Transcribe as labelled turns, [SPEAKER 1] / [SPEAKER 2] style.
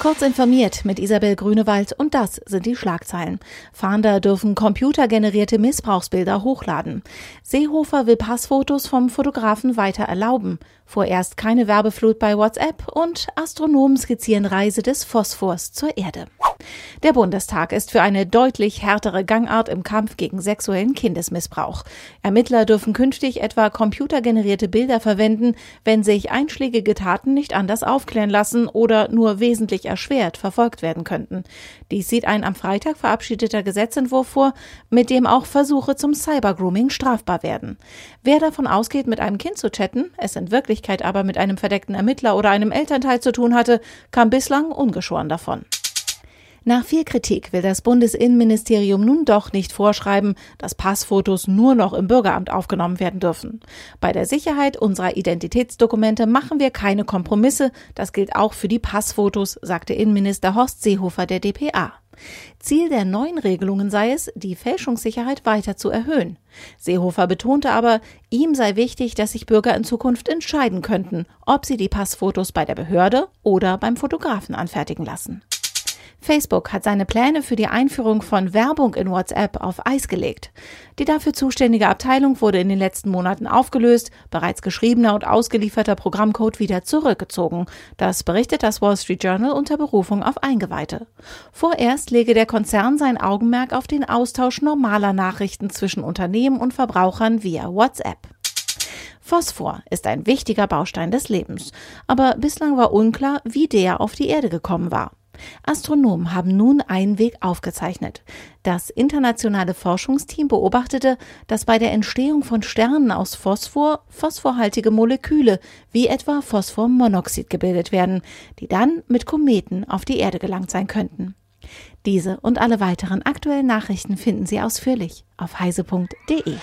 [SPEAKER 1] Kurz informiert mit Isabel Grünewald und das sind die Schlagzeilen. Fahnder dürfen computergenerierte Missbrauchsbilder hochladen. Seehofer will Passfotos vom Fotografen weiter erlauben. Vorerst keine Werbeflut bei WhatsApp und Astronomen skizzieren Reise des Phosphors zur Erde. Der Bundestag ist für eine deutlich härtere Gangart im Kampf gegen sexuellen Kindesmissbrauch. Ermittler dürfen künftig etwa computergenerierte Bilder verwenden, wenn sich einschlägige Taten nicht anders aufklären lassen oder nur wesentlich erschwert verfolgt werden könnten. Dies sieht ein am Freitag verabschiedeter Gesetzentwurf vor, mit dem auch Versuche zum Cybergrooming strafbar werden. Wer davon ausgeht, mit einem Kind zu chatten, es in Wirklichkeit aber mit einem verdeckten Ermittler oder einem Elternteil zu tun hatte, kam bislang ungeschoren davon. Nach viel Kritik will das Bundesinnenministerium nun doch nicht vorschreiben, dass Passfotos nur noch im Bürgeramt aufgenommen werden dürfen. Bei der Sicherheit unserer Identitätsdokumente machen wir keine Kompromisse. Das gilt auch für die Passfotos, sagte Innenminister Horst Seehofer der DPA. Ziel der neuen Regelungen sei es, die Fälschungssicherheit weiter zu erhöhen. Seehofer betonte aber, ihm sei wichtig, dass sich Bürger in Zukunft entscheiden könnten, ob sie die Passfotos bei der Behörde oder beim Fotografen anfertigen lassen. Facebook hat seine Pläne für die Einführung von Werbung in WhatsApp auf Eis gelegt. Die dafür zuständige Abteilung wurde in den letzten Monaten aufgelöst, bereits geschriebener und ausgelieferter Programmcode wieder zurückgezogen. Das berichtet das Wall Street Journal unter Berufung auf Eingeweihte. Vorerst lege der Konzern sein Augenmerk auf den Austausch normaler Nachrichten zwischen Unternehmen und Verbrauchern via WhatsApp. Phosphor ist ein wichtiger Baustein des Lebens, aber bislang war unklar, wie der auf die Erde gekommen war. Astronomen haben nun einen Weg aufgezeichnet. Das internationale Forschungsteam beobachtete, dass bei der Entstehung von Sternen aus Phosphor phosphorhaltige Moleküle wie etwa Phosphormonoxid gebildet werden, die dann mit Kometen auf die Erde gelangt sein könnten. Diese und alle weiteren aktuellen Nachrichten finden Sie ausführlich auf heise.de.